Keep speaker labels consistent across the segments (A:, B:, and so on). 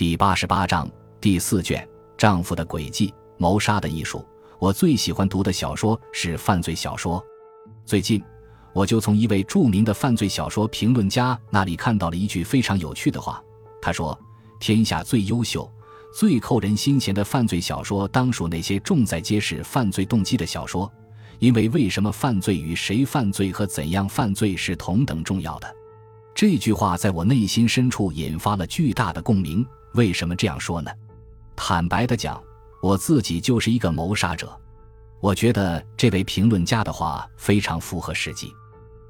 A: 第八十八章第四卷：丈夫的诡计，谋杀的艺术。我最喜欢读的小说是犯罪小说。最近，我就从一位著名的犯罪小说评论家那里看到了一句非常有趣的话。他说：“天下最优秀、最扣人心弦的犯罪小说，当属那些重在揭示犯罪动机的小说。因为为什么犯罪与谁犯罪和怎样犯罪是同等重要的。”这句话在我内心深处引发了巨大的共鸣。为什么这样说呢？坦白的讲，我自己就是一个谋杀者。我觉得这位评论家的话非常符合实际，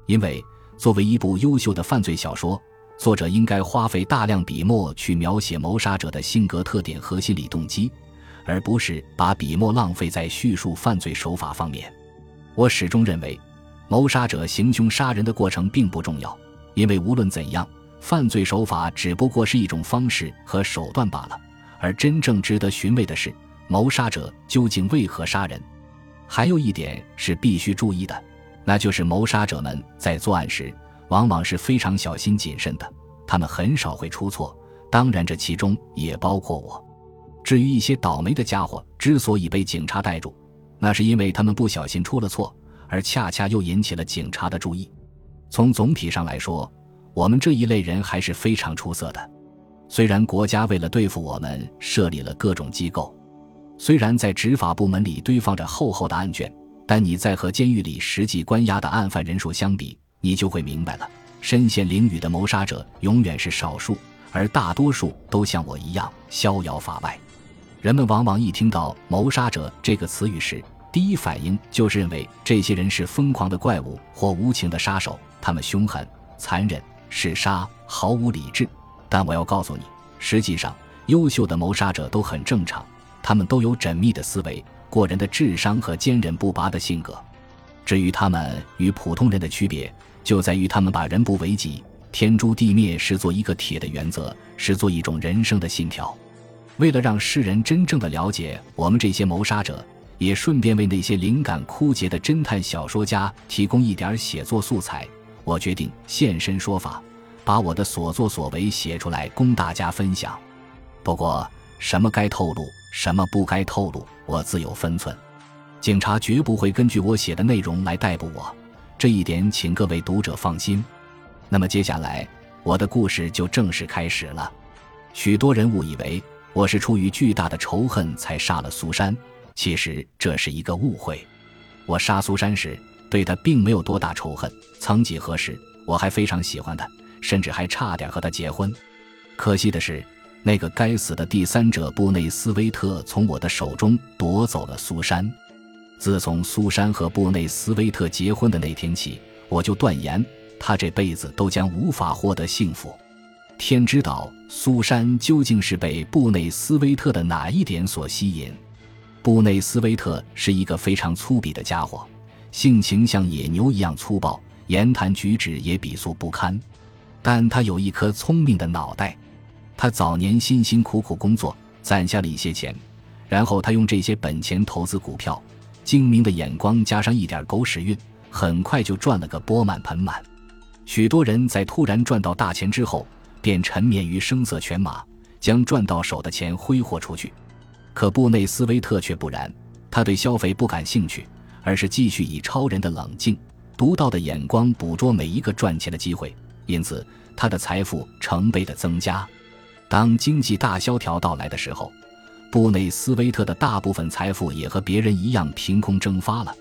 A: 因为作为一部优秀的犯罪小说，作者应该花费大量笔墨去描写谋杀者的性格特点和心理动机，而不是把笔墨浪费在叙述犯罪手法方面。我始终认为，谋杀者行凶杀人的过程并不重要。因为无论怎样，犯罪手法只不过是一种方式和手段罢了，而真正值得寻味的是，谋杀者究竟为何杀人。还有一点是必须注意的，那就是谋杀者们在作案时往往是非常小心谨慎的，他们很少会出错。当然，这其中也包括我。至于一些倒霉的家伙之所以被警察逮住，那是因为他们不小心出了错，而恰恰又引起了警察的注意。从总体上来说，我们这一类人还是非常出色的。虽然国家为了对付我们设立了各种机构，虽然在执法部门里堆放着厚厚的案卷，但你在和监狱里实际关押的案犯人数相比，你就会明白了：身陷囹圄的谋杀者永远是少数，而大多数都像我一样逍遥法外。人们往往一听到“谋杀者”这个词语时，第一反应就是认为这些人是疯狂的怪物或无情的杀手。他们凶狠、残忍、嗜杀，毫无理智。但我要告诉你，实际上，优秀的谋杀者都很正常。他们都有缜密的思维、过人的智商和坚韧不拔的性格。至于他们与普通人的区别，就在于他们把人不为己、天诛地灭视作一个铁的原则，视作一种人生的信条。为了让世人真正的了解我们这些谋杀者，也顺便为那些灵感枯竭的侦探小说家提供一点写作素材。我决定现身说法，把我的所作所为写出来供大家分享。不过，什么该透露，什么不该透露，我自有分寸。警察绝不会根据我写的内容来逮捕我，这一点请各位读者放心。那么接下来，我的故事就正式开始了。许多人误以为我是出于巨大的仇恨才杀了苏珊，其实这是一个误会。我杀苏珊时。对她并没有多大仇恨。曾几何时，我还非常喜欢她，甚至还差点和他结婚。可惜的是，那个该死的第三者布内斯威特从我的手中夺走了苏珊。自从苏珊和布内斯威特结婚的那天起，我就断言，他这辈子都将无法获得幸福。天知道，苏珊究竟是被布内斯威特的哪一点所吸引。布内斯威特是一个非常粗鄙的家伙。性情像野牛一样粗暴，言谈举止也鄙俗不堪，但他有一颗聪明的脑袋。他早年辛辛苦苦工作，攒下了一些钱，然后他用这些本钱投资股票，精明的眼光加上一点狗屎运，很快就赚了个钵满盆满。许多人在突然赚到大钱之后，便沉湎于声色犬马，将赚到手的钱挥霍出去。可布内斯威特却不然，他对消费不感兴趣。而是继续以超人的冷静、独到的眼光捕捉每一个赚钱的机会，因此他的财富成倍的增加。当经济大萧条到来的时候，布内斯威特的大部分财富也和别人一样凭空蒸发了，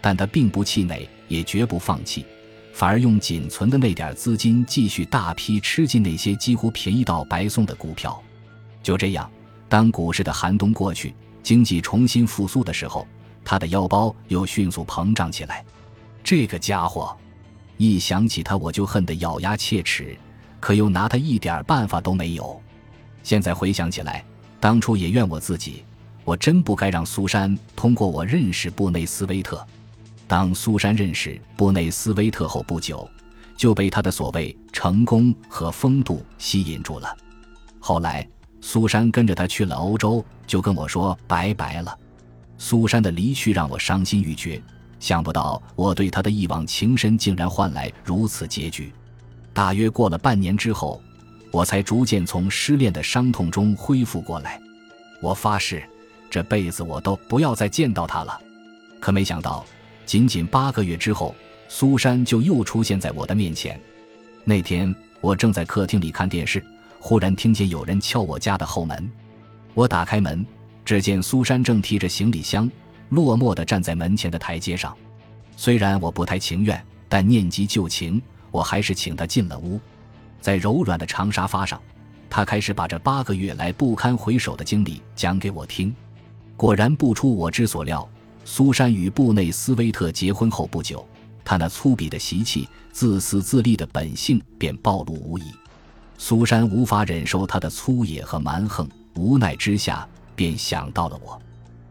A: 但他并不气馁，也绝不放弃，反而用仅存的那点资金继续大批吃进那些几乎便宜到白送的股票。就这样，当股市的寒冬过去，经济重新复苏的时候。他的腰包又迅速膨胀起来，这个家伙，一想起他我就恨得咬牙切齿，可又拿他一点办法都没有。现在回想起来，当初也怨我自己，我真不该让苏珊通过我认识布内斯威特。当苏珊认识布内斯威特后不久，就被他的所谓成功和风度吸引住了。后来，苏珊跟着他去了欧洲，就跟我说拜拜了。苏珊的离去让我伤心欲绝，想不到我对她的一往情深竟然换来如此结局。大约过了半年之后，我才逐渐从失恋的伤痛中恢复过来。我发誓，这辈子我都不要再见到他了。可没想到，仅仅八个月之后，苏珊就又出现在我的面前。那天，我正在客厅里看电视，忽然听见有人敲我家的后门。我打开门，只见苏珊正提着行李箱，落寞地站在门前的台阶上。虽然我不太情愿，但念及旧情，我还是请他进了屋。在柔软的长沙发上，他开始把这八个月来不堪回首的经历讲给我听。果然不出我之所料，苏珊与布内斯威特结婚后不久。他那粗鄙的习气、自私自利的本性便暴露无遗。苏珊无法忍受他的粗野和蛮横，无奈之下便想到了我。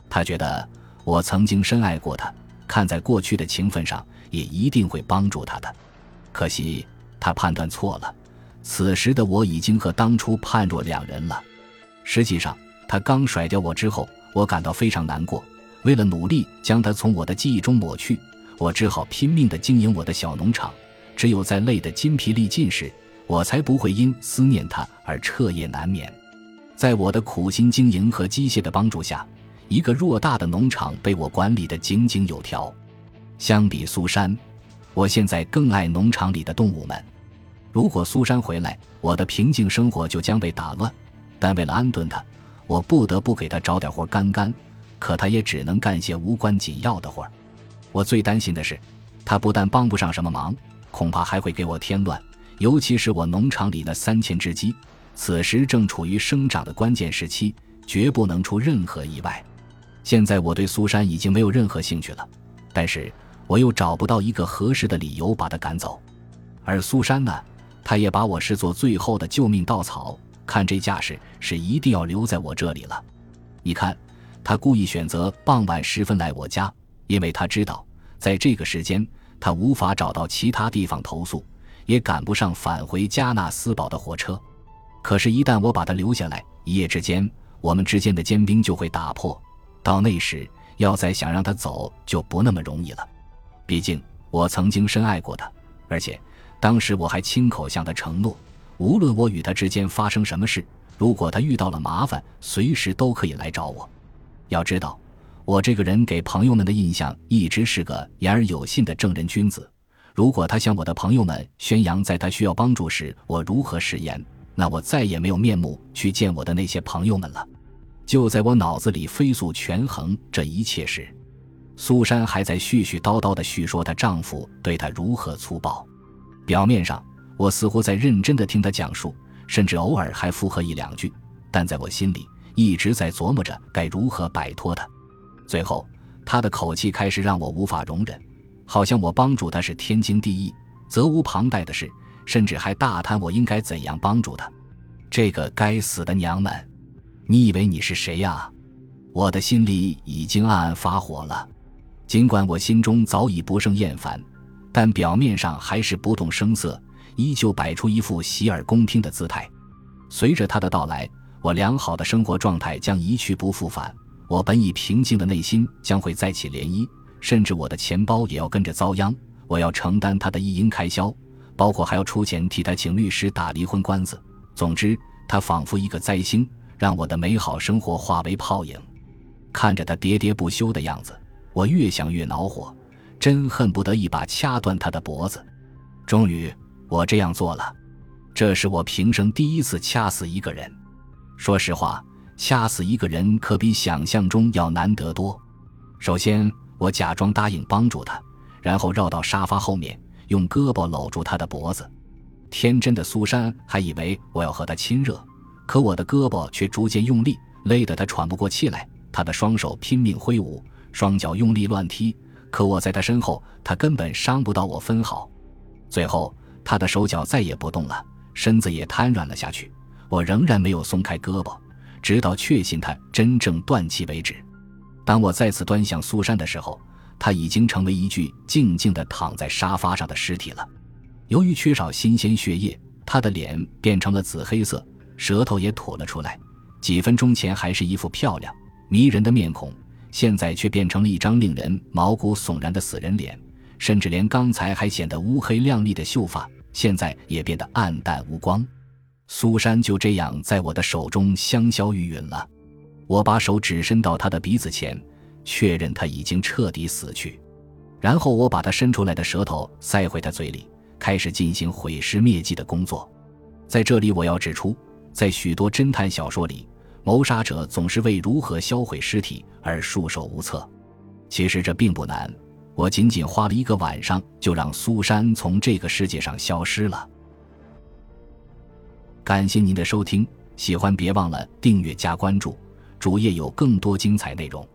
A: 他觉得我曾经深爱过他，看在过去的情分上，也一定会帮助他的。可惜他判断错了。此时的我已经和当初判若两人了。实际上，他刚甩掉我之后，我感到非常难过。为了努力将他从我的记忆中抹去。我只好拼命地经营我的小农场，只有在累得筋疲力尽时，我才不会因思念他而彻夜难眠。在我的苦心经营和机械的帮助下，一个偌大的农场被我管理得井井有条。相比苏珊，我现在更爱农场里的动物们。如果苏珊回来，我的平静生活就将被打乱。但为了安顿她，我不得不给她找点活干干。可她也只能干些无关紧要的活。我最担心的是，她不但帮不上什么忙，恐怕还会给我添乱。尤其是我农场里那三千只鸡，此时正处于生长的关键时期，绝不能出任何意外。现在我对苏珊已经没有任何兴趣了，但是我又找不到一个合适的理由把她赶走。而苏珊呢，她也把我视作最后的救命稻草，看这架势是一定要留在我这里了。你看，她故意选择傍晚时分来我家。因为她知道，在这个时间，她无法找到其他地方投宿，也赶不上返回加纳斯堡的火车。可是，一旦我把她留下来，一夜之间，我们之间的坚冰就会打破。到那时，要再想让他走，就不那么容易了。毕竟，我曾经深爱过他，而且当时我还亲口向他承诺，无论我与他之间发生什么事，如果他遇到了麻烦，随时都可以来找我。要知道。我这个人给朋友们的印象一直是个言而有信的正人君子。如果他向我的朋友们宣扬在他需要帮助时我如何食言，那我再也没有面目去见我的那些朋友们了。就在我脑子里飞速权衡这一切时，苏珊还在絮絮叨叨地叙说她丈夫对她如何粗暴。表面上，我似乎在认真地听她讲述，甚至偶尔还附和一两句，但在我心里一直在琢磨着该如何摆脱他。最后，他的口气开始让我无法容忍，好像我帮助他是天经地义、责无旁贷的事，甚至还大谈我应该怎样帮助他。这个该死的娘们，你以为你是谁呀？我的心里已经暗暗发火了，尽管我心中早已不胜厌烦，但表面上还是不动声色，依旧摆出一副洗耳恭听的姿态。随着他的到来，我良好的生活状态将一去不复返。我本已平静的内心将会再起涟漪，甚至我的钱包也要跟着遭殃。我要承担他的一应开销，包括还要出钱替他请律师打离婚官司。总之，他仿佛一个灾星，让我的美好生活化为泡影。看着他喋喋不休的样子，我越想越恼火，真恨不得一把掐断他的脖子。终于，我这样做了。这是我平生第一次掐死一个人。说实话。掐死一个人可比想象中要难得多。首先，我假装答应帮助他，然后绕到沙发后面，用胳膊搂住他的脖子。天真的苏珊还以为我要和他亲热，可我的胳膊却逐渐用力，勒得他喘不过气来。他的双手拼命挥舞，双脚用力乱踢，可我在他身后，他根本伤不到我分毫。最后，他的手脚再也不动了，身子也瘫软了下去。我仍然没有松开胳膊。直到确信他真正断气为止。当我再次端详苏珊的时候，他已经成为一具静静地躺在沙发上的尸体了。由于缺少新鲜血液，他的脸变成了紫黑色，舌头也吐了出来。几分钟前还是一副漂亮迷人的面孔，现在却变成了一张令人毛骨悚然的死人脸。甚至连刚才还显得乌黑亮丽的秀发，现在也变得暗淡无光。苏珊就这样在我的手中香消玉殒了。我把手指伸到他的鼻子前，确认他已经彻底死去。然后我把他伸出来的舌头塞回他嘴里，开始进行毁尸灭迹的工作。在这里，我要指出，在许多侦探小说里，谋杀者总是为如何销毁尸体而束手无策。其实这并不难，我仅仅花了一个晚上，就让苏珊从这个世界上消失了。感谢您的收听，喜欢别忘了订阅加关注，主页有更多精彩内容。